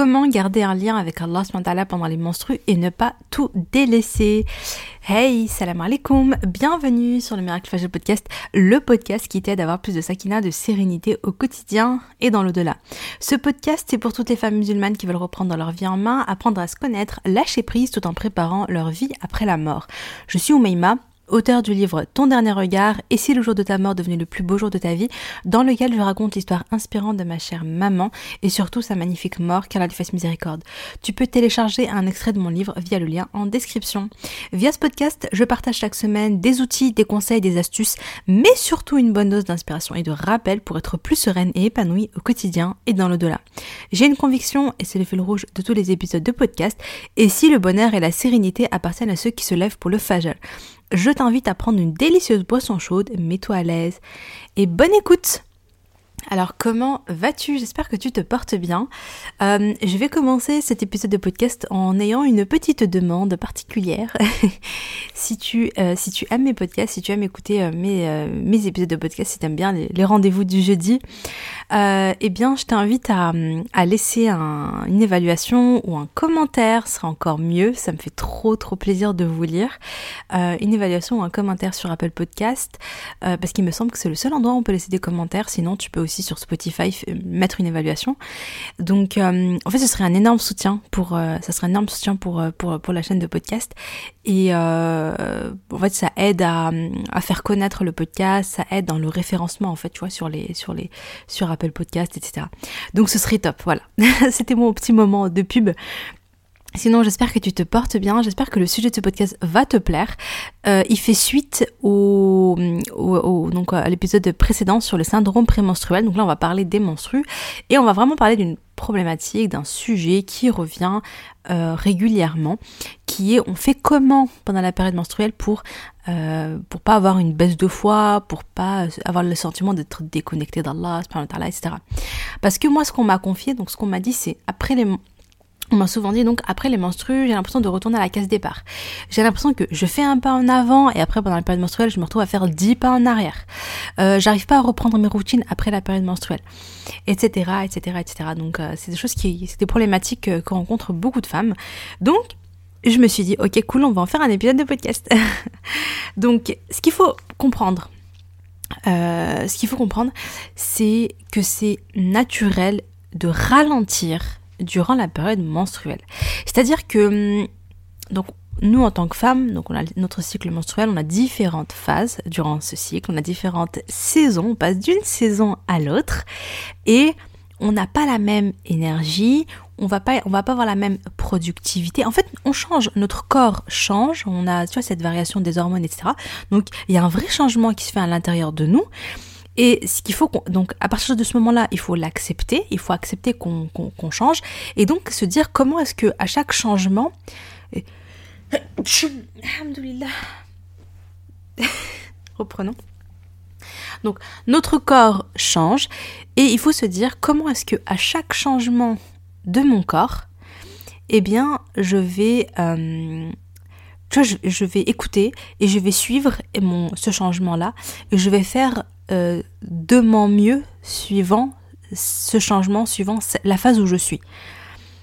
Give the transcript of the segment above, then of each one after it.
comment garder un lien avec Allah pendant les menstrues et ne pas tout délaisser. Hey, salam alaikum, bienvenue sur le Miracle Fajr Podcast, le podcast qui t'aide à avoir plus de sakina, de sérénité au quotidien et dans l'au-delà. Ce podcast, c'est pour toutes les femmes musulmanes qui veulent reprendre leur vie en main, apprendre à se connaître, lâcher prise tout en préparant leur vie après la mort. Je suis Oumaima, auteur du livre Ton dernier regard et si le jour de ta mort devenait le plus beau jour de ta vie, dans lequel je raconte l'histoire inspirante de ma chère maman et surtout sa magnifique mort, qu'elle lui fasse miséricorde. Tu peux télécharger un extrait de mon livre via le lien en description. Via ce podcast, je partage chaque semaine des outils, des conseils, des astuces, mais surtout une bonne dose d'inspiration et de rappel pour être plus sereine et épanouie au quotidien et dans l'au-delà. J'ai une conviction, et c'est le fil rouge de tous les épisodes de podcast, et si le bonheur et la sérénité appartiennent à ceux qui se lèvent pour le fajal je t'invite à prendre une délicieuse boisson chaude, mets-toi à l'aise et bonne écoute alors comment vas-tu? J'espère que tu te portes bien. Euh, je vais commencer cet épisode de podcast en ayant une petite demande particulière. si, tu, euh, si tu aimes mes podcasts, si tu aimes écouter euh, mes, mes épisodes de podcast, si tu aimes bien les, rendez-vous du jeudi, eh bien je t'invite à, à laisser un, une évaluation ou un commentaire, ce sera encore mieux, ça me fait trop trop plaisir de vous lire. une évaluation ou un commentaire sur Apple Podcast, parce qu'il me semble que c'est le seul endroit où on peut laisser des commentaires, sinon tu peux aussi sur Spotify mettre une évaluation. Donc euh, en fait ce serait un énorme soutien pour euh, ça serait un énorme soutien pour euh, pour pour la chaîne de podcast et en fait ça aide à, à faire connaître le podcast, ça aide dans le référencement en fait tu vois sur les sur les sur Apple Podcast etc. Donc ce serait top voilà. C'était mon petit moment de pub Sinon, j'espère que tu te portes bien, j'espère que le sujet de ce podcast va te plaire. Euh, il fait suite au, donc à l'épisode précédent sur le syndrome prémenstruel. Donc là, on va parler des menstrues et on va vraiment parler d'une problématique, d'un sujet qui revient euh, régulièrement, qui est on fait comment pendant la période menstruelle pour euh, pour pas avoir une baisse de foi, pour pas avoir le sentiment d'être déconnecté d'Allah, etc. Parce que moi, ce qu'on m'a confié, donc ce qu'on m'a dit, c'est après les on m'a souvent dit donc après les menstrues, j'ai l'impression de retourner à la case départ. J'ai l'impression que je fais un pas en avant et après pendant la période menstruelle, je me retrouve à faire dix pas en arrière. Euh, J'arrive pas à reprendre mes routines après la période menstruelle, etc., etc., etc. Donc euh, c'est des choses qui, c'est des problématiques euh, que rencontrent beaucoup de femmes. Donc je me suis dit ok cool, on va en faire un épisode de podcast. donc ce qu'il faut comprendre, euh, ce qu'il faut comprendre, c'est que c'est naturel de ralentir durant la période menstruelle. C'est-à-dire que hum, donc nous en tant que femmes, donc on a notre cycle menstruel, on a différentes phases durant ce cycle, on a différentes saisons, on passe d'une saison à l'autre et on n'a pas la même énergie, on va pas on va pas avoir la même productivité. En fait, on change, notre corps change, on a tu vois cette variation des hormones etc. Donc il y a un vrai changement qui se fait à l'intérieur de nous. Et ce qu'il faut, donc à partir de ce moment-là, il faut l'accepter, il faut accepter qu'on change, et donc se dire comment est-ce que à chaque changement, reprenons. Donc notre corps change, et il faut se dire comment est-ce que à chaque changement de mon corps, eh bien, je vais euh, je, vais écouter et je vais suivre mon, ce changement-là et je vais faire euh, de mon mieux suivant ce changement, suivant la phase où je suis.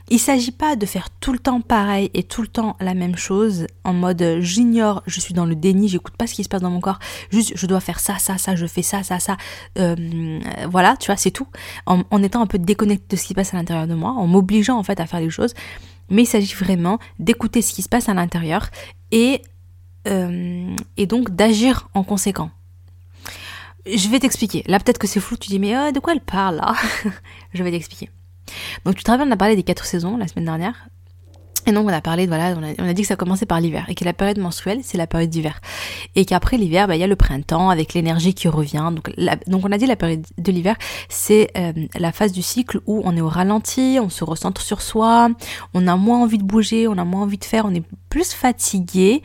Il ne s'agit pas de faire tout le temps pareil et tout le temps la même chose en mode euh, j'ignore, je suis dans le déni, j'écoute pas ce qui se passe dans mon corps, juste je dois faire ça, ça, ça, je fais ça, ça, ça. Euh, voilà, tu vois, c'est tout. En, étant un peu déconnecté de ce qui se passe à l'intérieur de moi, en m'obligeant en fait à faire les choses. Mais il s'agit vraiment d'écouter ce qui se passe à l'intérieur et, et donc d'agir en conséquent. Je vais t'expliquer. Là, peut-être que c'est flou, tu dis, mais euh, de quoi elle parle là? Je vais t'expliquer. Donc, tu te rappelles, on a parlé des quatre saisons la semaine dernière. Et donc on a parlé, voilà, on a, on a, dit que ça commençait par l'hiver et que la période menstruelle c'est la période d'hiver et qu'après l'hiver, bah, il y a le printemps avec l'énergie qui revient. Donc, donc on a dit la période de l'hiver, c'est euh, la phase du cycle où on est au ralenti, on se recentre sur soi, on a moins envie de bouger, on a moins envie de faire, on est plus fatigué,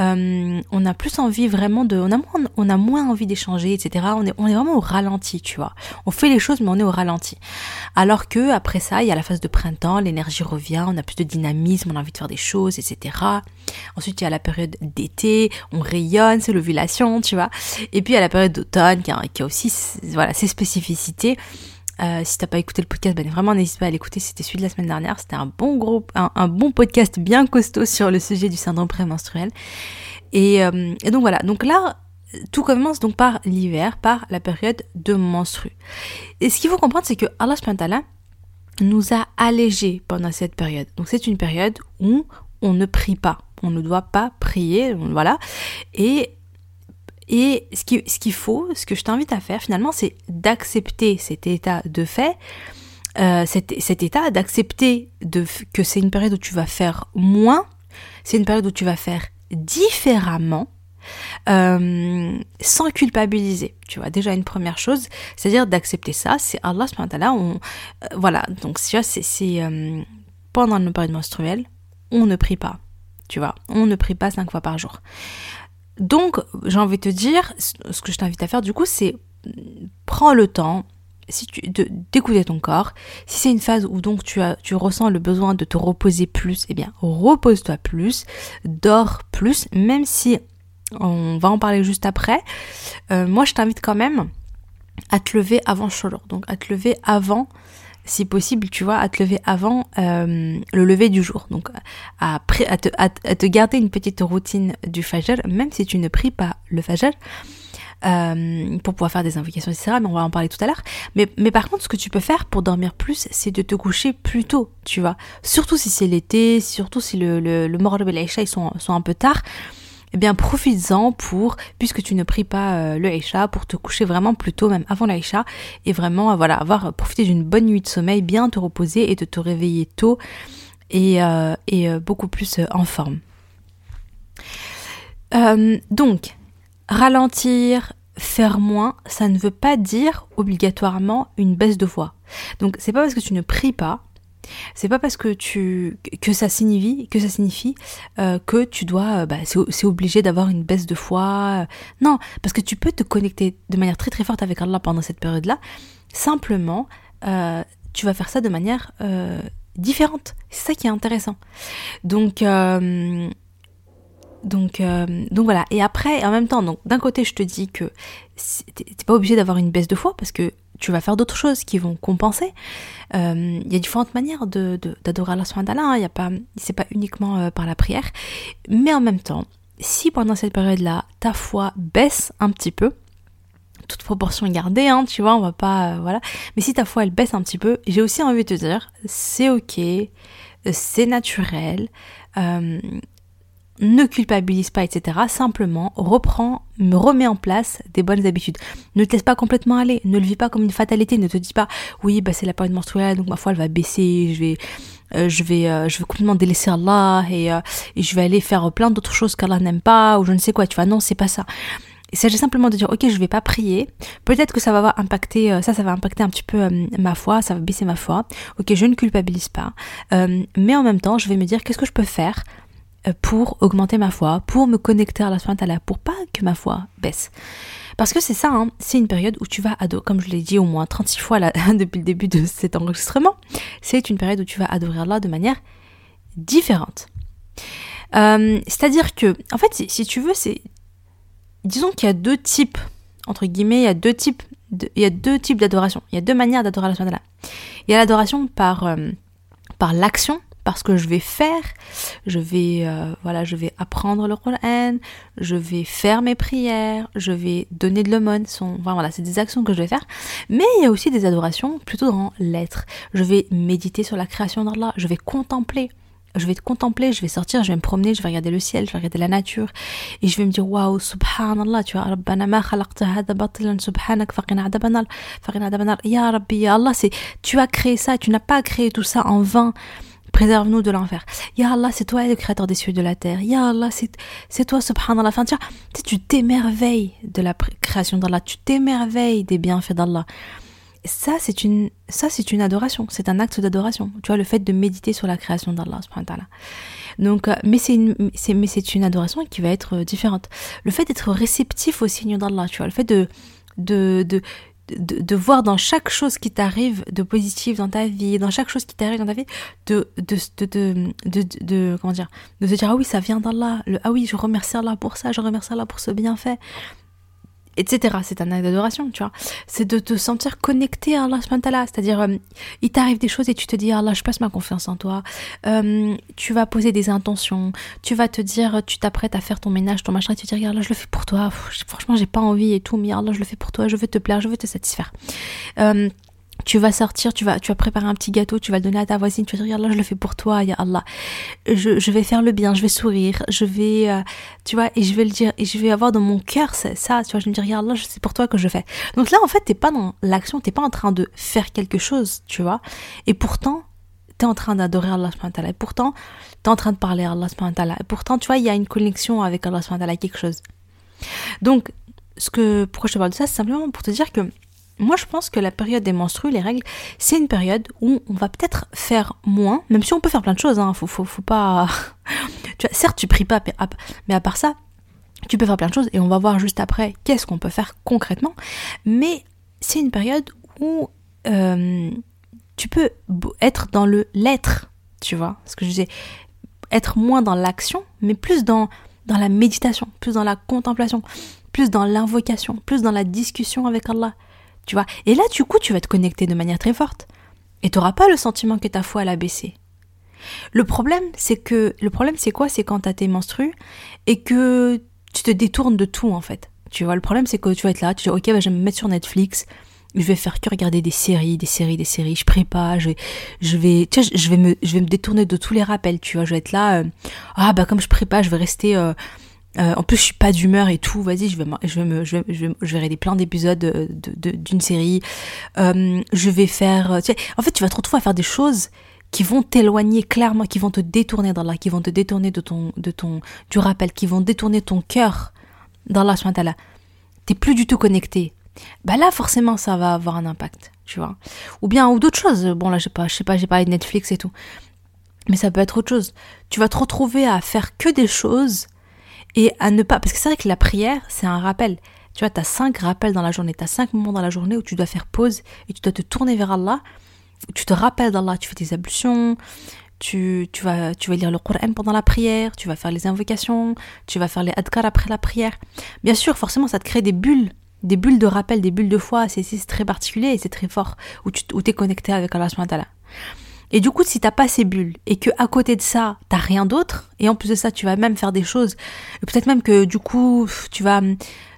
euh, on a plus envie vraiment de, on a moins, on a moins envie d'échanger, etc. On est, on est vraiment au ralenti, tu vois. On fait les choses mais on est au ralenti. Alors que après ça, il y a la phase de printemps, l'énergie revient, on a plus de on a envie de faire des choses, etc. Ensuite, il y a la période d'été, on rayonne, c'est l'ovulation, tu vois. Et puis, il y a la période d'automne qui a, aussi voilà, ses spécificités. Euh, si t'as pas écouté le podcast, ben vraiment n'hésite pas à l'écouter. C'était celui de la semaine dernière. C'était un bon groupe, un, bon podcast bien costaud sur le sujet du syndrome prémenstruel. Et, euh, et donc voilà. Donc là, tout commence donc par l'hiver, par la période de menstru. Et ce qu'il faut comprendre, c'est que Allah nous a allégé pendant cette période. Donc c'est une période où on ne prie pas, on ne doit pas prier, voilà. Et et ce qu'il ce faut, ce que je t'invite à faire finalement, c'est d'accepter cet état de fait, euh, cet, cet, état, d'accepter que c'est une période où tu vas faire moins, c'est une période où tu vas faire différemment, euh, sans culpabiliser. Tu vois, déjà une première chose, c'est-à-dire d'accepter ça, c'est Allah subhanahu on, euh, voilà, donc vois, c'est, euh, pendant le période menstruelle, on ne prie pas, tu vois, on ne prie pas cinq fois par jour. Donc, j'ai envie de te dire, ce que je t'invite à faire du coup, c'est prends le temps si tu d'écouter ton corps. Si c'est une phase où donc tu as tu ressens le besoin de te reposer plus, eh bien repose-toi plus, dors plus, même si on va en parler juste après. Euh, moi, je t'invite quand même à te lever avant Sholor, donc à te lever avant si possible, tu vois, à te lever avant euh, le lever du jour. Donc, à, à, te, à, te, garder une petite routine du Fajr, même si tu ne pries pas le Fajr, euh, pour pouvoir faire des invocations, etc. Mais on va en parler tout à l'heure. Mais, par contre, ce que tu peux faire pour dormir plus, c'est de te coucher plus tôt, tu vois. Surtout si c'est l'été, surtout si le, le, le et ils sont, sont un peu tard eh bien profites-en pour, puisque tu ne pries pas euh, le Aïcha, pour te coucher vraiment plus tôt, même avant l'Aïcha, et vraiment euh, voilà, avoir euh, profité d'une bonne nuit de sommeil, bien te reposer et de te réveiller tôt et, beaucoup plus en forme. donc, ralentir, faire moins, ça ne veut pas dire obligatoirement une baisse de foi. Donc c'est pas parce que tu ne pries pas c'est pas parce que tu que ça signifie que ça signifie euh, que tu dois euh, bah, c'est obligé d'avoir une baisse de foi. Non, parce que tu peux te connecter de manière très très forte avec Allah pendant cette période-là. Simplement, euh, tu vas faire ça de manière différente. C'est ça qui est intéressant. Donc donc, donc voilà. Et après, en même temps, d'un côté, je te dis que t'es pas obligé d'avoir une baisse de foi parce que tu vas faire d'autres choses qui vont compenser. Euh, il y a différentes manières de, d'adorer Allah subhanahu hein. il y a pas, pas uniquement euh, par la prière. Mais en même temps, si pendant cette période-là, ta foi baisse un petit peu, toute proportion gardée, hein, tu vois, on va pas, euh, voilà. Mais si ta foi elle baisse un petit peu, j'ai aussi envie de te dire, c'est ok, c'est naturel ne culpabilise pas, etc. Simplement, reprends, me remets en place des bonnes habitudes. Ne te laisse pas complètement aller, ne le vis pas comme une fatalité, ne te dis pas, oui, bah c'est la période menstruelle, donc ma foi elle va baisser, je vais, euh, je vais, euh, je vais complètement délaisser Allah et, euh, et je vais aller faire plein d'autres choses qu'Allah n'aime pas ou je ne sais quoi. Tu vois, non, c'est pas ça. Il s'agit simplement de dire, ok, je vais pas prier. Peut-être que ça va impacter, ça, ça va impacter un petit peu ma foi, ça va baisser ma foi. Ok, je ne culpabilise pas. mais en même temps, je vais me dire, qu'est-ce que je peux faire pour augmenter ma foi, pour me connecter à la soin pour pas que ma foi baisse. Parce que c'est ça, hein, c'est une période où tu vas adorer, comme je l'ai dit au moins 36 fois là, depuis le début de cet enregistrement, c'est une période où tu vas adorer Allah de manière différente. Euh, c'est-à-dire que, en fait, si, tu veux, c'est, disons qu'il y a deux types, entre guillemets, il y a deux types, il y a deux types d'adoration. Il y a deux manières d'adorer Allah. Il y a l'adoration par, euh, par l'action, parce que je vais faire, je vais euh, voilà, je vais apprendre le Coran, je vais faire mes prières, je vais donner de l'aumône, enfin voilà, c'est des actions que je vais faire. Mais il y a aussi des adorations plutôt dans l'être. Je vais méditer sur la création d'Allah, je vais contempler. Je vais te contempler, je vais sortir, je vais me promener, je vais regarder le ciel, je vais regarder la nature et je vais me dire waouh subhanallah tu vois subhanak ya rabbi Allah tu as créé ça, tu n'as pas créé tout ça en vain. Préserve-nous de l'enfer. Ya Allah, c'est toi le créateur des cieux et de la terre. Ya Allah, c'est toi, subhanallah. Enfin, tu, tu t'émerveilles de la création d'Allah. Tu t'émerveilles des bienfaits d'Allah. Ça, c'est une, ça, c'est une adoration. C'est un acte d'adoration. Tu vois, le fait de méditer sur la création d'Allah, subhanallah. Donc, euh, mais c'est une, mais c'est une adoration qui va être euh, différente. Le fait d'être réceptif au signe d'Allah, tu vois, le fait de, de, de, voir dans chaque chose qui t'arrive de positif dans ta vie, dans chaque chose qui t'arrive dans ta vie, de, de, de, de, comment dire, de se dire, ah oui, ça vient d'Allah, ah oui, je remercie Allah pour ça, je remercie Allah pour ce bienfait. Etc. C'est un acte d'adoration, tu vois. C'est de te sentir connecté à Allah c'est-à-dire euh, il t'arrive des choses et tu te dis Allah, je passe ma confiance en toi. Euh, tu vas poser des intentions, tu vas te dire, tu t'apprêtes à faire ton ménage, ton machin, et tu te dis Allah, je le fais pour toi. franchement, j'ai pas envie et tout, mais Allah, je le fais pour toi, je veux te plaire, je veux te satisfaire. Euh, tu vas sortir, tu vas, tu vas préparer un petit gâteau, tu vas le donner à ta voisine, tu vas dire, là, je le fais pour toi, ya Allah. Je, je vais faire le bien, je vais sourire, je vais, euh, tu vois, et je vais le dire, et je vais avoir dans mon cœur ça, ça tu vois, je vais me dire, regarde, là, c'est pour toi que je fais. Donc là, en fait, t'es pas dans l'action, t'es pas en train de faire quelque chose, tu vois, et pourtant, t'es en train d'adorer Allah subhanahu et pourtant, t'es en train de parler à Allah subhanahu et pourtant, tu vois, il y a une connexion avec Allah subhanahu quelque chose. Donc, ce que, pourquoi je te parle de ça, c'est simplement pour te dire que moi, je pense que la période des menstrues, les règles, c'est une période où on va peut-être faire moins, même si on peut faire plein de choses, hein, faut, faut, faut pas... tu vois, certes, tu pries pas, mais à part ça, tu peux faire plein de choses, et on va voir juste après qu'est-ce qu'on peut faire concrètement, mais c'est une période où euh, tu peux être dans le l'être, tu vois, ce que je disais, être moins dans l'action, mais plus dans, dans la méditation, plus dans la contemplation, plus dans l'invocation, plus dans la discussion avec Allah. Tu vois Et là, du coup, tu vas te connecter de manière très forte. Et tu n'auras pas le sentiment que ta foi, a baissé. Le problème, c'est que. Le problème, c'est quoi? C'est quand tu as tes menstrues et que tu te détournes de tout, en fait. Tu vois, le problème, c'est que tu vas être là, tu dis, ok, bah, je vais me mettre sur Netflix, je vais faire que regarder des séries, des séries, des séries, je prépare, je vais, je vais, tu je vais me, je vais me détourner de tous les rappels, tu vois, je vais être là, euh, ah, bah, comme je prépare, je vais rester, euh, euh, en plus, je suis pas d'humeur et tout. Vas-y, je vais, je vais me, je vais, je vais, plein d'épisodes d'une de, série. Euh, je vais faire. Sais, en fait, tu vas te retrouver à faire des choses qui vont t'éloigner clairement, qui vont te détourner dans qui vont te détourner de ton, de ton, du rappel, qui vont détourner ton cœur dans la Tu T'es plus du tout connecté. Bah là, forcément, ça va avoir un impact, tu vois. Ou bien, ou d'autres choses. Bon, là, je sais pas, je sais pas, j'ai parlé de Netflix et tout. Mais ça peut être autre chose. Tu vas te retrouver à faire que des choses et à ne pas, parce que c'est vrai que la prière, c'est un rappel. Tu vois, tu as cinq rappels dans la journée, tu as cinq moments dans la journée où tu dois faire pause et tu dois te tourner vers Allah, tu te rappelles d'Allah, tu fais tes ablutions, tu, tu, vas, tu vas lire le Coran pendant la prière, tu vas faire les invocations, tu vas faire les adkar après la prière. Bien sûr, forcément, ça te crée des bulles, des bulles de rappel, des bulles de foi, c'est très particulier et c'est très fort, où tu où es connecté avec Allah et du coup, si t'as pas ces bulles et que à côté de ça, t'as rien d'autre, et en plus de ça, tu vas même faire des choses, peut-être même que du coup, tu vas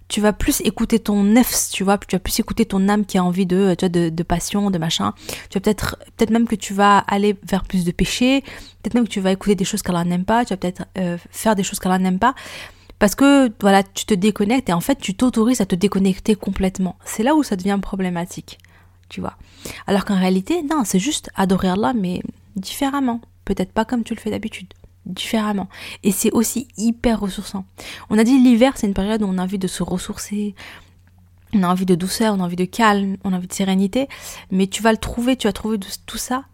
tu vas plus écouter ton nefs, tu vois, tu vas plus écouter ton âme qui a envie de, tu vois, de, passion, de machin. Tu vas peut-être, peut-être même que tu vas aller vers plus de péché, peut-être même que tu vas écouter des choses qu'Allah n'aime pas, tu vas peut-être euh, faire des choses qu'Allah n'aime pas, parce que voilà, tu te déconnectes et en fait, tu t'autorises à te déconnecter complètement. C'est là où ça devient problématique Alors qu'en réalité, non, c'est juste adorer Allah, mais différemment. Peut-être pas comme tu le fais d'habitude. Différemment. Et c'est aussi hyper ressourçant. On a dit l'hiver, c'est une période où on a envie de se ressourcer, on a envie de douceur, on a envie de calme, on a envie de sérénité, mais tu vas le trouver, tu vas trouver tout ça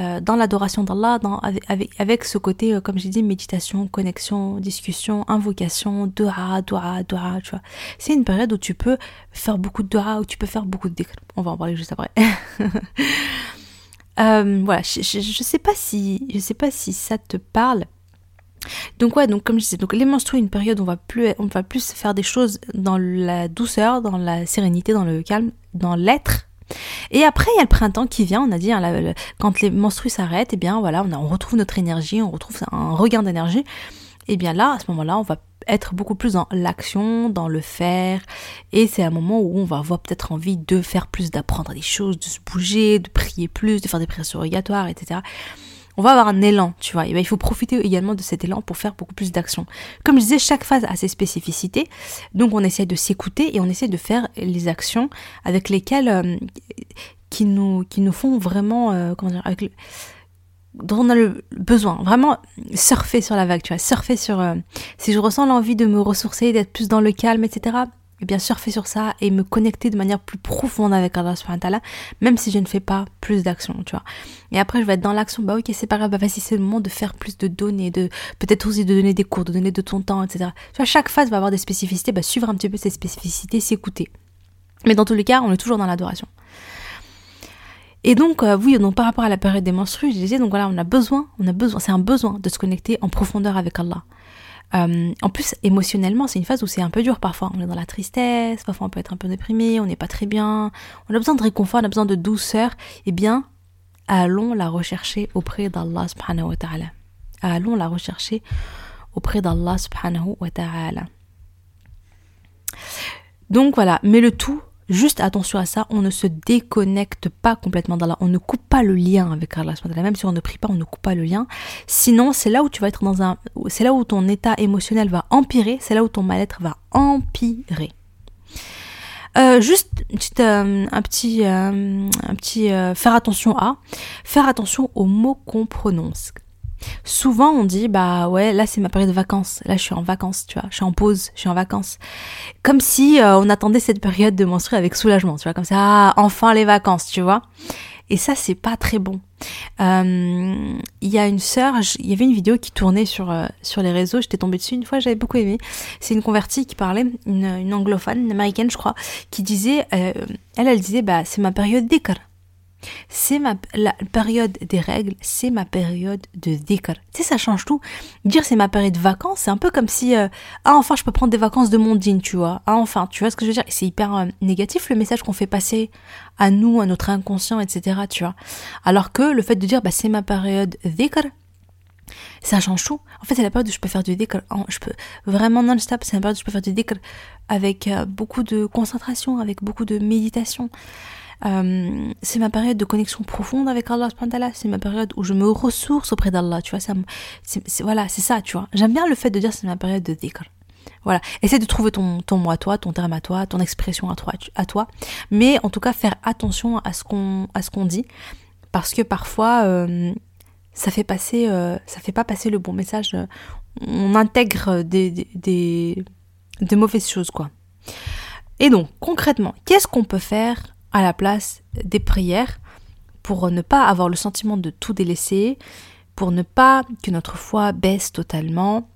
euh, dans l'adoration d'Allah, avec, avec, ce côté, euh, comme j'ai dit, méditation, connexion, discussion, invocation, dua, dua, dua, tu vois. C'est une période où tu peux faire beaucoup de dua, où tu peux faire beaucoup de dhikr. On va en parler juste après. euh, voilà, je, je, sais pas si, je sais pas si ça te parle. Donc ouais, donc comme je disais, donc les menstrues, une période où on va plus, on va plus faire des choses dans la douceur, dans la sérénité, dans le calme, dans l'être, et après, il y a le printemps qui vient, on a dit, hein, quand les menstrues s'arrêtent, et eh bien voilà, on, retrouve notre énergie, on retrouve un regain d'énergie. Et eh bien là, à ce moment-là, on va être beaucoup plus dans l'action, dans le faire, et c'est un moment où on va avoir peut-être envie de faire plus, d'apprendre des choses, de se bouger, de prier plus, de faire des prières surrogatoires, etc on va avoir un élan, tu vois. Et ben, il faut profiter également de cet élan pour faire beaucoup plus d'actions. Comme je disais, chaque phase a ses spécificités. Donc on essaie de s'écouter et on essaie de faire les actions avec lesquelles euh, qui nous font vraiment euh, comment dire dont on a le besoin, vraiment surfer sur la vague, tu vois, surfer sur euh, si je ressens l'envie de me ressourcer, d'être plus dans le calme, etc et bien surfer sur ça et me connecter de manière plus profonde avec Allah subhanahu même si je ne fais pas plus d'action, tu vois. Et après, je vais être dans l'action, bah ok, c'est pas grave, bah vas-y, c'est le moment de faire plus de données, de peut-être aussi de donner des cours, de donner de ton temps, etc. Tu chaque phase va avoir des spécificités, bah suivre un petit peu ces spécificités, s'écouter. Mais dans tous les cas, on est toujours dans l'adoration. Et donc, euh, oui, donc par rapport à la période des menstrues, je disais, donc voilà, on a besoin, on a besoin, c'est un besoin de se connecter en profondeur avec Allah. Euh, en plus, émotionnellement, c'est une phase où c'est un peu dur parfois. On est dans la tristesse, parfois on peut être un peu déprimé, on n'est pas très bien. On a besoin de réconfort, on a besoin de douceur. Eh bien, allons la rechercher auprès d'Allah subhanahu wa ta'ala. Allons la rechercher auprès d'Allah subhanahu wa ta'ala. Donc voilà, mais le tout, juste attention à ça, on ne se déconnecte pas complètement d'Allah, on ne coupe pas le lien avec Allah, même si on ne prie pas, on ne coupe pas le lien. Sinon, c'est là où tu vas être dans un, c'est là où ton état émotionnel va empirer, c'est là où ton mal-être va empirer. Euh, juste euh, un petit, euh, un petit faire attention à, faire attention aux mots qu'on prononce. Souvent on dit bah ouais là c'est ma période de vacances, là je suis en vacances, tu vois, je suis en pause, je suis en vacances. Comme si euh, on attendait cette période de menstruer avec soulagement, tu vois, comme ça ah, enfin les vacances, tu vois. Et ça c'est pas très bon. Euh, il y a une sœur, il y avait une vidéo qui tournait sur euh, sur les réseaux, j'étais tombée dessus une fois, j'avais beaucoup aimé. C'est une convertie qui parlait, une, une anglophone, une américaine je crois, qui disait, elle elle disait bah c'est ma période d'écart c'est ma la période des règles, c'est ma période de dhikr. Tu sais, ça change tout. Dire c'est ma période de vacances, c'est un peu comme si euh, ah enfin je peux prendre des vacances de mondine, tu vois. Ah enfin, tu vois ce que je veux dire? C'est hyper euh, négatif le message qu'on fait passer à nous, à notre inconscient, etc. Tu vois. Alors que le fait de dire bah c'est ma période dhikr, ça change tout. En fait, c'est la période où je peux faire du dhikr. Je peux vraiment non-stop. C'est la période où je peux faire du dhikr avec euh, beaucoup de concentration, avec beaucoup de méditation. Euh, c'est ma période de connexion profonde avec Allah c'est ma période où je me ressource auprès d'Allah, tu vois, ça, c'est, voilà, c'est ça, tu vois. J'aime bien le fait de dire c'est ma période de dhikr. Voilà, essaie de trouver ton, ton mot à toi, ton terme à toi, ton expression à toi, à toi, mais en tout cas faire attention à ce qu'on à ce qu'on dit, parce que parfois euh, ça fait passer, euh, ça fait pas passer le bon message. On intègre des, des, des, mauvaises choses, quoi. Et donc, concrètement, qu'est-ce qu'on peut faire à la place des prières pour ne pas avoir le sentiment de tout délaisser, pour ne pas que notre foi baisse totalement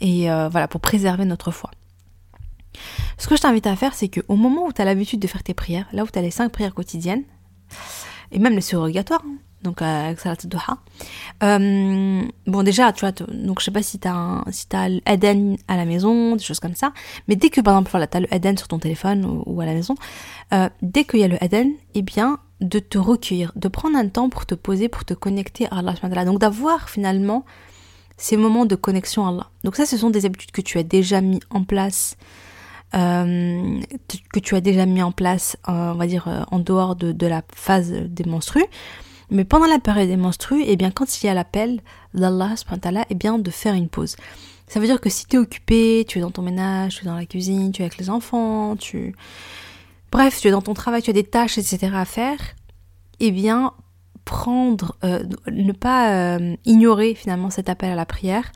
et euh, voilà, pour préserver notre foi. Ce que je t'invite à faire, c'est qu'au moment où tu as l'habitude de faire tes prières, là où tu as les cinq prières quotidiennes, et même les surrogatoires, hein, donc avec Salat Duha. Euh, bon déjà, tu vois, donc je sais pas si t'as un, si t'as l'Eden à la maison, des choses comme ça, mais dès que par exemple voilà, t'as le Eden sur ton téléphone ou, à la maison, euh, dès qu'il y a le Eden, eh bien de te recueillir, de prendre un temps pour te poser, pour te connecter à Allah, donc d'avoir finalement ces moments de connexion à Allah. Donc ça, ce sont des habitudes que tu as déjà mis en place. Euh, que tu as déjà mis en place, on va dire, en dehors de, de la phase des menstrues. Mais pendant la période des menstrues, eh bien, quand il y a l'appel d'Allah, eh bien, de faire une pause. Ça veut dire que si tu es occupé, tu es dans ton ménage, tu es dans la cuisine, tu es avec les enfants, tu... Bref, tu es dans ton travail, tu as des tâches, etc. à faire, eh bien, prendre, euh, ne pas euh, ignorer finalement cet appel à la prière,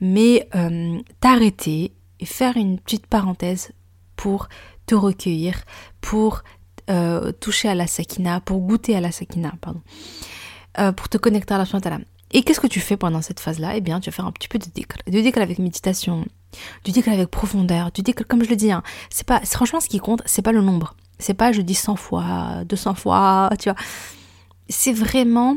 mais euh, t'arrêter et faire une petite parenthèse pour te recueillir, pour euh, toucher à la sakina, pour goûter à la sakina, pardon, euh, pour te connecter à la shantala. Et qu'est-ce que tu fais pendant cette phase-là? Eh bien, tu vas faire un petit peu de dhikr. Avec méditation, du dhikr avec profondeur, du dhikr, comme je le dis, hein, c'est pas, franchement, ce qui compte, c'est pas le nombre. C'est pas je dis 100 fois, 200 fois, tu vois. C'est vraiment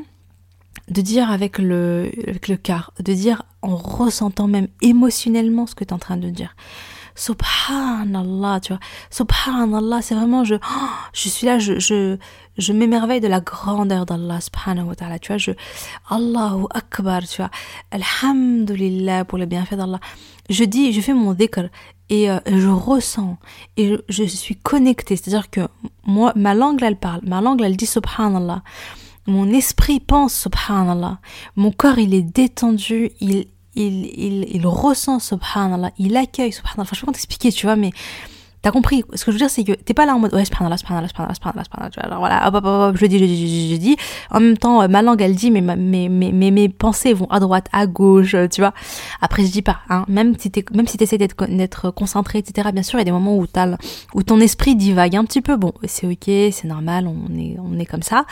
de dire avec le, avec le cœur, de dire en ressentant même émotionnellement ce que tu es en train de dire. Subhanallah, tu vois. Subhanallah, c'est vraiment, je, oh, je suis là, je, je, je m'émerveille de la grandeur d'Allah, subhanahu wa ta'ala, tu vois. Je, Allahu Akbar, tu vois. Alhamdulillah pour les bienfaits d'Allah. Je dis, je fais mon dhikr et euh, je ressens et je, suis connectée. C'est-à-dire que moi, ma langue, elle parle. Ma langue, elle dit subhanallah. Mon esprit pense subhanallah. Mon corps, il est détendu, il, il, ressent subhanallah, il accueille subhanallah. Enfin, je peux pas t'expliquer, tu vois, mais t'as compris. Ce que je veux dire, c'est que t'es pas là en mode, ouais, subhanallah, subhanallah, subhanallah, subhanallah, subhanallah. Alors voilà, hop, hop, hop, je dis, je dis, je dis. En même temps, ma langue, elle dit, mais mes, pensées vont à droite, à gauche, tu vois. Après, je dis pas, hein. Même si d'être, concentré, etc. Bien sûr, il y a des moments où où ton esprit divague un petit peu. Bon, c'est ok, c'est normal, on est, on est comme ça.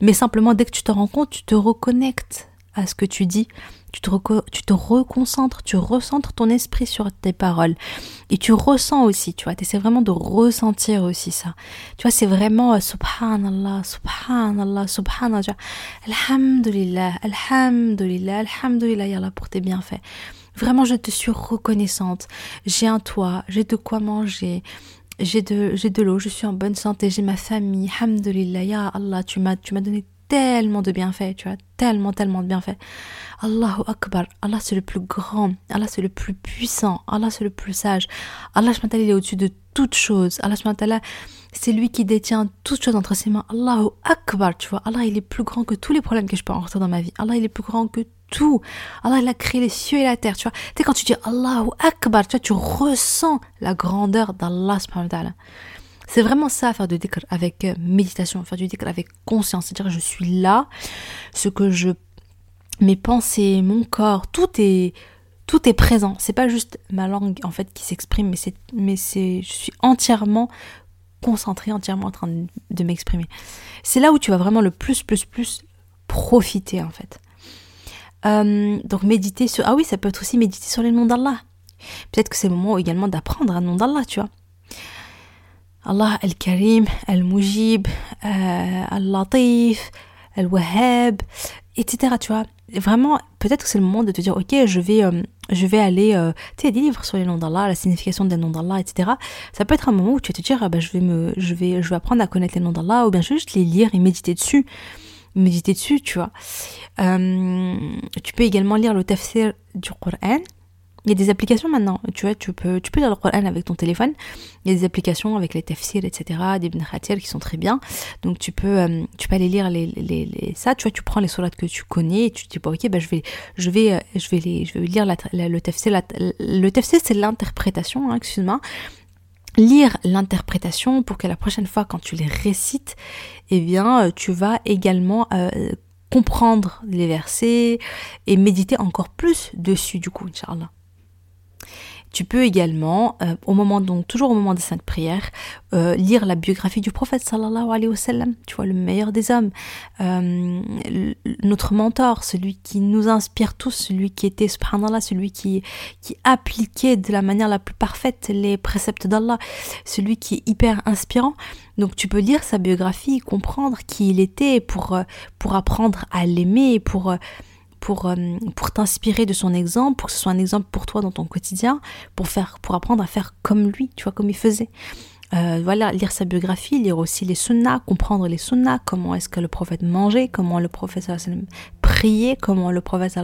Mais simplement, dès que tu te rends compte, tu te reconnectes à ce que tu dis tu te, tu te reconcentres, tu recentres ton esprit sur tes paroles. Et tu ressens aussi, tu vois, tu essaies vraiment de ressentir aussi ça. Tu vois, c'est vraiment euh, subhanallah, subhanallah, subhanallah. Alhamdulillah, alhamdulillah, alhamdulillah, yallah pour tes bienfaits. Vraiment, je te suis reconnaissante. J'ai un toit, j'ai de quoi manger, j'ai de, de l'eau, je suis en bonne santé, j'ai ma famille. Alhamdulillah, ya Allah, tu m'as, tu m'as donné tellement de bienfaits, tu vois, tellement, tellement de bienfaits. Allahu Akbar, Allah c'est le plus grand, Allah c'est le plus puissant, Allah c'est le plus sage. Allah il est au-dessus de toutes choses. Allah c'est lui qui détient toutes choses entre ses mains. Allahu Akbar, tu vois. Allah il est plus grand que tous les problèmes que je peux rencontrer dans ma vie. Allah il est plus grand que tout. Allah il a créé les cieux et la terre, tu vois. Tu sais quand tu dis Allahu Akbar, tu vois, tu ressens la grandeur d'Allah subhanahu. C'est vraiment ça, faire du dhikr avec euh, méditation, faire du dhikr avec conscience. C'est-à-dire, je suis là, ce que je. Mes pensées, mon corps, tout est. Tout est présent. C'est pas juste ma langue, en fait, qui s'exprime, mais c'est. Mais c'est. Je suis entièrement concentrée, entièrement en train de, m'exprimer. C'est là où tu vas vraiment le plus, plus, plus profiter, en fait. Euh, donc, méditer sur. Ah oui, ça peut être aussi méditer sur les noms d'Allah. Peut-être que c'est le moment également d'apprendre un nom d'Allah, tu vois. Allah Al-Karim, Al-Mujib, euh, Al-Latif, Al-Wahhab, etc. Tu vois, vraiment, peut-être que c'est le moment de te dire, ok, je vais, euh, je vais aller, euh, tu sais, des livres sur les noms d'Allah, la signification des noms d'Allah, etc. Ça peut être un moment où tu vas te dire, ah, bah, je vais me, je vais, je vais apprendre à connaître les noms d'Allah, ou bien je vais juste les lire et méditer dessus, méditer dessus, tu vois. tu peux également lire le tafsir du Coran, il y a des applications maintenant, tu vois, tu peux, tu peux lire le Coran avec ton téléphone. Il y a des applications avec les tafsirs, etc., des ibn qui sont très bien. Donc tu peux, euh, tu peux aller lire les, les, les, ça, tu vois, tu prends les sourates que tu connais et tu te dis, bon, ok, bah, je vais, je vais, euh, je vais les, je vais lire le tafsir. le tafsir, c'est l'interprétation, hein, excuse-moi lire l'interprétation pour que la prochaine fois quand tu les récites, eh bien, euh, tu vas également comprendre les versets et méditer encore plus dessus du coup, Inch'Allah. Tu peux également, euh, au moment donc toujours au moment des saintes prières, euh, lire la biographie du prophète sallallahu alayhi wa sallam, tu vois le meilleur des hommes, euh, notre mentor, celui qui nous inspire tous, celui qui était subhanallah, celui qui qui appliquait de la manière la plus parfaite les préceptes d'Allah, celui qui est hyper inspirant. Donc tu peux lire sa biographie, comprendre qui il était pour pour apprendre à l'aimer, pour pour, euh, pour t'inspirer de son exemple, pour que ce soit un exemple pour toi dans ton quotidien, pour, faire, pour apprendre à faire comme lui, tu vois, comme il faisait. Euh, voilà, lire sa biographie, lire aussi les sunnas, comprendre les sunnas, comment est-ce que le prophète mangeait, comment le prophète priait, comment le prophète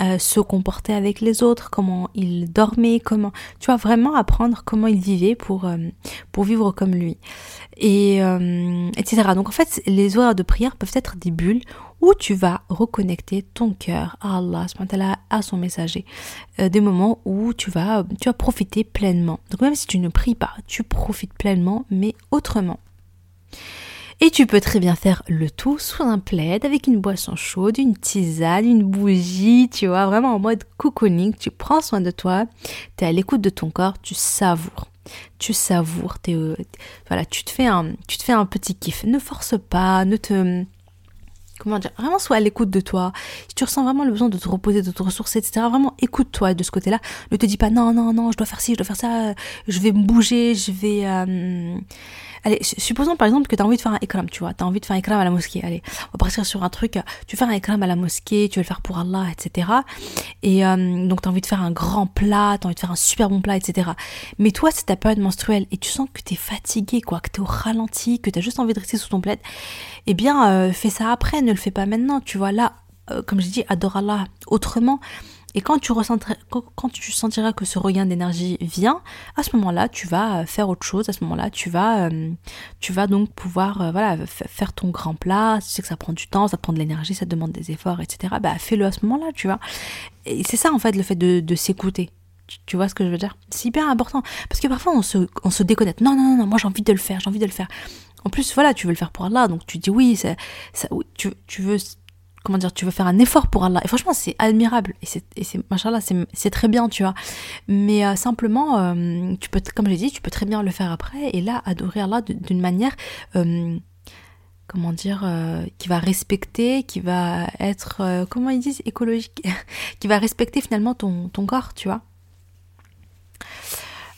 euh, se comportait avec les autres, comment il dormait, comment, tu vois, vraiment apprendre comment il vivait pour, euh, pour vivre comme lui. Et, euh, etc. Donc en fait, les horaires de prière peuvent être des bulles où tu vas reconnecter ton cœur à Allah, à son messager. des moments où tu vas, tu vas profiter pleinement. Donc même si tu ne pries pas, tu profites pleinement, mais autrement. Et tu peux très bien faire le tout sous un plaid avec une boisson chaude, une tisane, une bougie, tu vois, vraiment en mode cocooning. Tu prends soin de toi, tu es à l'écoute de ton corps, tu savoures. Tu savoures, es, euh, voilà, tu te fais un, tu te fais un petit kiff. Ne force pas, ne te, comment dire, vraiment sois à l'écoute de toi. Si tu ressens vraiment le besoin de te reposer, de te ressourcer, etc., vraiment écoute-toi de ce côté-là. Ne te dis pas non, non, non, je dois faire ci, je dois faire ça, je vais me bouger, je vais, euh, Allez, supposons par exemple que tu as envie de faire un ikram, tu vois, tu as envie de faire un ikram à la mosquée. Allez, on va partir sur un truc, tu faire un ikram à la mosquée, tu veux le faire pour Allah, etc. Et euh, donc tu as envie de faire un grand plat, tu as envie de faire un super bon plat, etc. Mais toi, c'est ta période menstruelle et tu sens que tu es fatigué, quoi, que tu es au ralenti, que tu as juste envie de rester sous ton plaid, eh bien, euh, fais ça après, ne le fais pas maintenant, tu vois. Là, euh, comme je dis, adore Allah autrement. Et quand tu, sentiras que ce regain d'énergie vient, à ce moment-là, tu vas euh, faire autre chose. À ce moment-là, tu vas, euh, tu vas donc pouvoir euh, voilà, faire ton grand plat. Tu sais que ça prend du temps, ça prend de l'énergie, ça demande des efforts, etc. Bah, fais-le à ce moment-là, tu vois. Et c'est ça, en fait, le fait de, s'écouter. Tu, vois ce que je veux dire? C'est hyper important. Parce que parfois, on se, on se déconnecte. Non, non, non, moi j'ai envie de le faire, j'ai envie de le faire. En plus, voilà, tu veux le faire pour Allah, donc tu dis oui, ça, oui tu veux comment dire, tu veux faire un effort pour Allah. Et franchement, c'est admirable. Et c'est, et c'est, machallah, c'est, très bien, tu vois. Mais euh, simplement, euh, tu peux, comme j'ai dit, tu peux très bien le faire après. Et là, adorer Allah d'une manière, euh, comment dire, qui va respecter, qui va être, comment ils disent, écologique, qui va respecter finalement ton, ton corps, tu vois.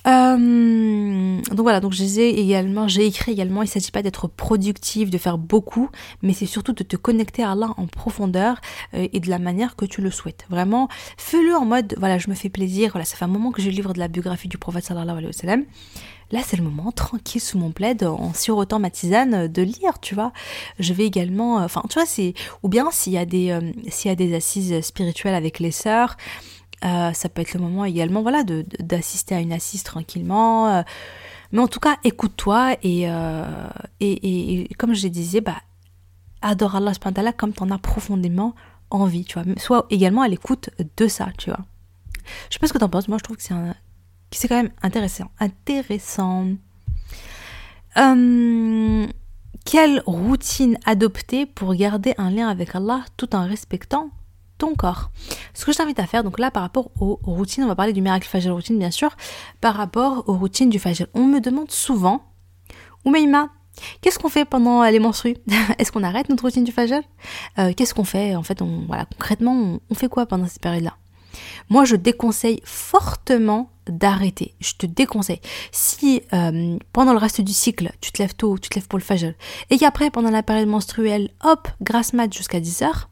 Euh, donc voilà, donc j'ai également, j'ai écrit également, il ne s'agit pas d'être productif, de faire beaucoup, mais c'est surtout de te connecter à Allah en profondeur euh, et de la manière que tu le souhaites. Vraiment, fais-le en mode, voilà, je me fais plaisir, voilà, ça fait un moment que je livre de la biographie du prophète sallallahu alayhi wa sallam. Là, c'est le moment, tranquille sous mon plaid, en sirotant ma tisane, de lire, tu vois. Je vais également, euh, enfin, tu vois, c'est, ou bien s'il y a des, s'il y a des assises spirituelles avec les sœurs, euh, ça peut être le moment également voilà, d'assister à une assise tranquillement. Euh. mais en tout cas, écoute-toi euh, et, et, comme je disais, bah, adore Allah comme tu en as profondément envie, tu vois. Soit également à l'écoute de ça, tu vois. Je sais pas ce que tu en penses, moi je trouve que c'est c'est quand même intéressant. Intéressant. quelle routine adopter pour garder un lien avec Allah tout en respectant ton corps. Ce que je t'invite à faire, donc là par rapport aux, routines, on va parler du miracle Fajr routine bien sûr, par rapport aux routines du Fajr. On me demande souvent, Oumaima, qu'est-ce qu'on fait pendant les menstrues? Est-ce qu'on arrête notre routine du Fajr? Euh, Qu'est-ce qu'on fait En fait, on, voilà, concrètement, on, fait quoi pendant cette période-là Moi, je déconseille fortement d'arrêter. Je te déconseille. Si euh, pendant le reste du cycle, tu te lèves tôt, tu te lèves pour le Fajr, et qu'après, pendant la période menstruelle, hop, grasse mat jusqu'à 10 heures,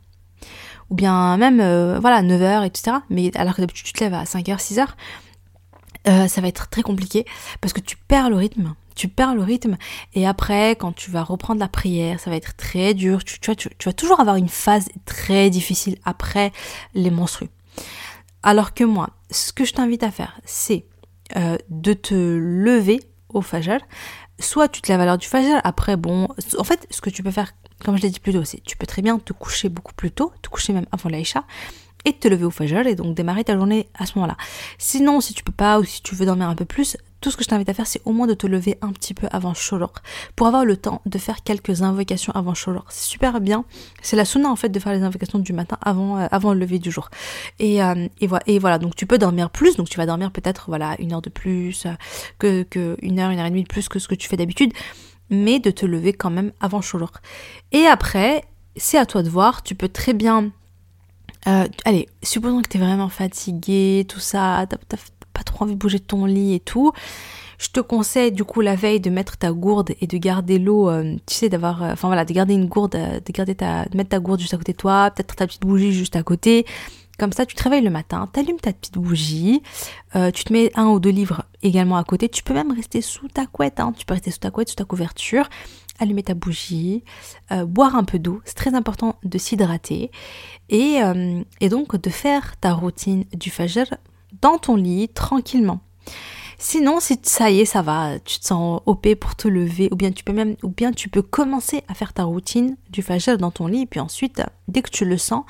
ou bien même, euh, voilà, 9h, etc. Mais alors que tu te lèves à 5h, 6h, euh, ça va être très compliqué parce que tu perds le rythme. Tu perds le rythme et après, quand tu vas reprendre la prière, ça va être très dur. Tu, tu, tu vas toujours avoir une phase très difficile après les menstrues. Alors que moi, ce que je t'invite à faire, c'est euh, de te lever au fajr. Soit tu te lèves à l'heure du fajr, après bon, en fait, ce que tu peux faire comme je l'ai dit plus tôt, tu peux très bien te coucher beaucoup plus tôt, te coucher même avant l'Aïcha, et te lever au Fajr et donc démarrer ta journée à ce moment-là. Sinon, si tu peux pas ou si tu veux dormir un peu plus, tout ce que je t'invite à faire, c'est au moins de te lever un petit peu avant Sholor pour avoir le temps de faire quelques invocations avant Sholor. C'est super bien. C'est la sunna en fait de faire les invocations du matin avant, euh, le lever du jour. Et, euh, et voilà, donc tu peux dormir plus, donc tu vas dormir peut-être voilà une heure de plus, euh, que, que une heure, une heure et demie de plus que ce que tu fais d'habitude mais de te lever quand même avant Sholour. Et après, c'est à toi de voir, tu peux très bien... Euh, allez, supposons que tu es vraiment fatigué, tout ça, t'as pas trop envie de bouger ton lit et tout. Je te conseille du coup la veille de mettre ta gourde et de garder l'eau, euh, tu sais, d'avoir, euh, enfin voilà, de garder une gourde, de garder ta, de mettre ta gourde juste à côté de toi, peut-être ta petite bougie juste à côté, comme ça, tu te réveilles le matin, t'allumes ta petite bougie, euh, tu te mets un ou deux livres également à côté. Tu peux même rester sous ta couette, hein. tu peux rester sous ta couette, sous ta couverture, allumer ta bougie, euh, boire un peu d'eau. C'est très important de s'hydrater et, euh, et donc de faire ta routine du fajr dans ton lit tranquillement. Sinon, si ça y est, ça va, tu te sens OP pour te lever, ou bien tu peux même, ou bien tu peux commencer à faire ta routine du fajr dans ton lit, puis ensuite, dès que tu le sens,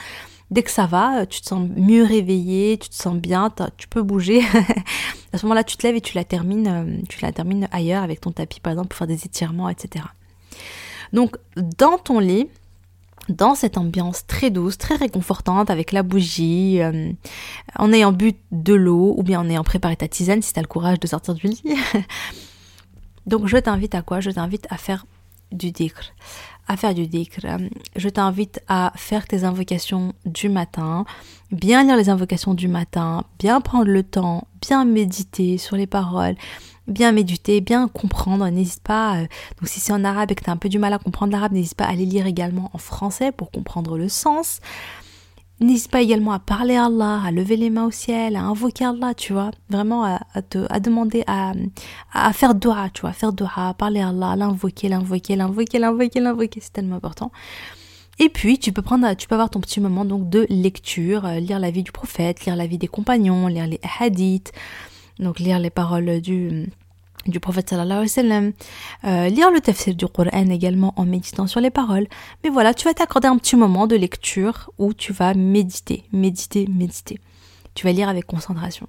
dès que ça va, euh, tu te sens mieux réveillé, tu te sens bien, tu peux bouger. à ce moment-là, tu te lèves et tu la termines, euh, tu la termines ailleurs avec ton tapis, par exemple, pour faire des étirements, etc. Donc, dans ton lit, dans cette ambiance très douce, très réconfortante, avec la bougie, euh, en ayant bu de l'eau, ou bien en ayant préparé ta tisane si tu as le courage de sortir du lit. Donc, je t'invite à quoi? Je t'invite à faire du dhikr à faire du dhikr. Je t'invite à faire tes invocations du matin, bien lire les invocations du matin, bien prendre le temps, bien méditer sur les paroles, bien méditer, bien comprendre. N'hésite pas, euh, donc si c'est en arabe et que tu as un peu du mal à comprendre l'arabe, n'hésite pas à les lire également en français pour comprendre le sens. N'hésite pas également à parler à Allah, à lever les mains au ciel, à invoquer Allah, tu vois. Vraiment à, te, à demander, à, à faire dua, tu vois. Faire dua, parler à Allah, l'invoquer, l'invoquer, l'invoquer, l'invoquer, l'invoquer. C'est tellement important. Et puis, tu peux prendre, tu peux avoir ton petit moment donc de lecture, euh, lire la vie du prophète, lire la vie des compagnons, lire les hadiths, donc lire les paroles du, du prophète sallallahu alayhi wa sallam, euh, lire le tafsir du Coran également en méditant sur les paroles. Mais voilà, tu vas t'accorder un petit moment de lecture où tu vas méditer, méditer, méditer. Tu vas lire avec concentration.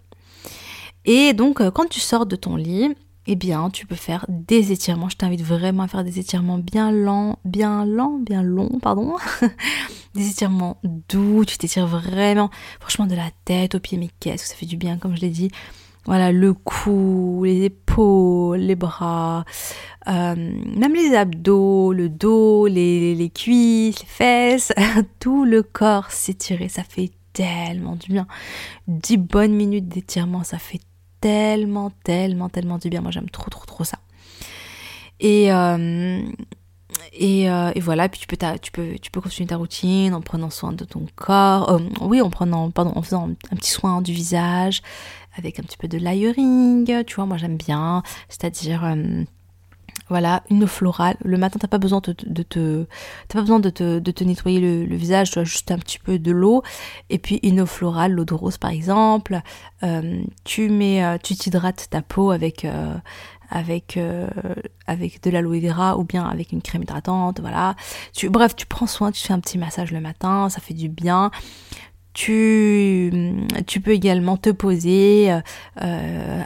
Et donc, euh, quand tu sors de ton lit, eh bien, tu peux faire des étirements. Je t'invite vraiment à faire des étirements bien lents, bien lents, bien longs, pardon. des étirements doux. Tu t'étires vraiment, franchement, de la tête aux pieds. Mais qu'est-ce que ça fait du bien, comme je l'ai dit. Voilà, le cou, les épaules, les bras, euh, même les abdos, le dos, les, les cuisses, les fesses, tout le corps s'étirer, ça fait tellement du bien. Dix bonnes minutes d'étirement, ça fait tellement, tellement, tellement du bien. Moi, j'aime trop, trop, trop ça. Et, euh, et, euh, et, voilà, puis tu peux, tu, peux, tu peux continuer ta routine en prenant soin de ton corps. Oui, en prenant, pardon, en faisant un petit soin du visage, avec un petit peu de layering. Tu vois, moi j'aime bien. C'est-à-dire voilà, une eau florale. Le matin, t'as pas besoin de, te, pas besoin de te, nettoyer le, visage, tu as juste un petit peu de l'eau. Et puis une eau florale, l'eau de rose par exemple. Euh, tu mets, euh, tu t'hydrates ta peau avec, euh, avec, avec de l'aloe vera ou bien avec une crème hydratante, voilà. Bref, tu prends soin, tu fais un petit massage le matin, ça fait du bien. Tu, peux également te poser euh,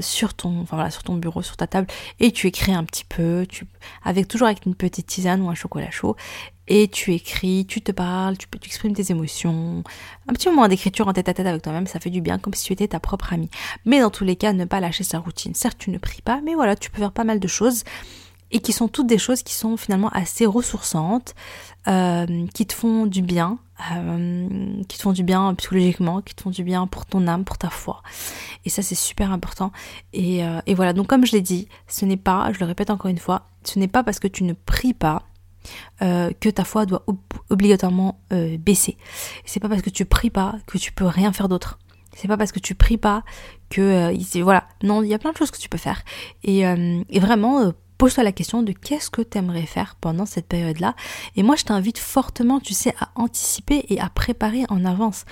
sur ton, enfin voilà, sur ton bureau, sur ta table, et tu écris un petit peu, tu, avec toujours avec une petite tisane ou un chocolat chaud, et tu écris, tu te parles, tu tu exprimes tes émotions, un petit moment d'écriture en tête à tête avec toi-même, ça fait du bien, comme si tu étais ta propre amie. Mais dans tous les cas, ne pas lâcher sa routine. Certes, tu ne pries pas, mais voilà, tu peux faire pas mal de choses et qui sont toutes des choses qui sont finalement assez ressourçantes, euh, qui te font du bien, euh, qui te font du bien psychologiquement, qui te font du bien pour ton âme, pour ta foi. Et ça c'est super important. Et, euh, et voilà, donc comme je l'ai dit, ce n'est pas, je le répète encore une fois, ce n'est pas parce que tu ne pries pas que ta foi doit obligatoirement baisser. C'est pas parce que tu pries pas que tu peux rien faire d'autre. C'est pas parce que tu pries pas que voilà. Non, il y a plein de choses que tu peux faire. Et vraiment pose-toi la question de qu'est-ce que tu aimerais faire pendant cette période-là. Et moi, je t'invite fortement, tu sais, à anticiper et à préparer en avance.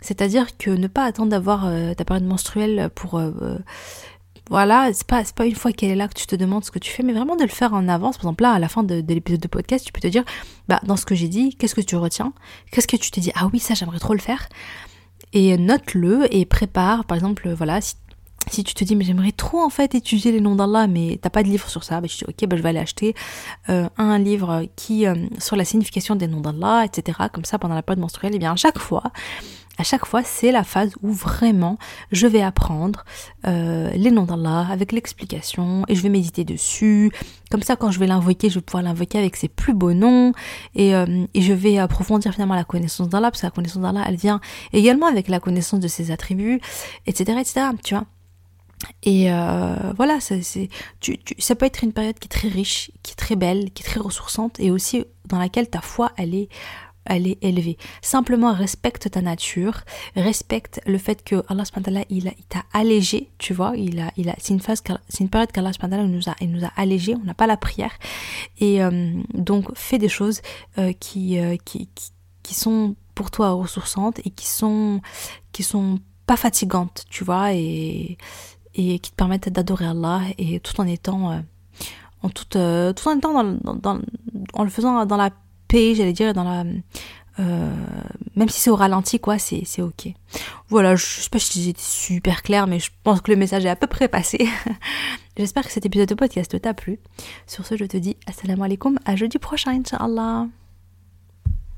C'est-à-dire que ne pas attendre d'avoir euh, ta période menstruelle pour... Euh, euh, voilà, c'est pas, pas une fois qu'elle est là que tu te demandes ce que tu fais, mais vraiment de le faire en avance. Par exemple, là, à la fin de, de l'épisode de podcast, tu peux te dire, bah, dans ce que j'ai dit, qu'est-ce que tu retiens? Qu'est-ce que tu te dis Ah oui, ça, j'aimerais trop le faire. Et note-le et prépare, par exemple, voilà, si si tu te dis mais j'aimerais trop en fait étudier les noms d'Allah mais t'as pas de livre sur ça, bah, tu dis ok bah, je vais aller acheter euh, un livre qui euh, sur la signification des noms d'Allah, etc. Comme ça pendant la période menstruelle, et bien à chaque fois, à chaque fois c'est la phase où vraiment je vais apprendre euh, les noms d'Allah avec l'explication et je vais méditer dessus. Comme ça quand je vais l'invoquer, je vais pouvoir l'invoquer avec ses plus beaux noms et, et je vais approfondir finalement la connaissance d'Allah parce que la connaissance d'Allah elle vient également avec la connaissance de ses attributs, etc. etc. Tu vois et euh, voilà, ça, c'est, tu, ça peut être une période qui est très riche, qui est très belle, qui est très ressourçante et aussi dans laquelle ta foi, elle est, elle est élevée. Simplement respecte ta nature, respecte le fait que Allah a, il t'a allégé, tu vois, il a, il a, c'est une une période qu'Allah nous a, il nous a allégé, on n'a pas la prière. Et euh, donc fais des choses euh, qui, qui, qui, qui sont pour toi ressourçantes et qui sont, qui sont pas fatigantes, tu vois, et et qui te permettent d'adorer Allah et tout en étant euh, en tout, euh, tout en étant en le faisant dans la paix j'allais dire dans la euh, même si c'est au ralenti quoi c'est c'est ok. Voilà je sais pas si j'étais super clair mais je pense que le message est à peu près passé. J'espère que cet épisode de podcast t'a plu. Sur ce je te dis assalamu alaikum à jeudi prochain inshallah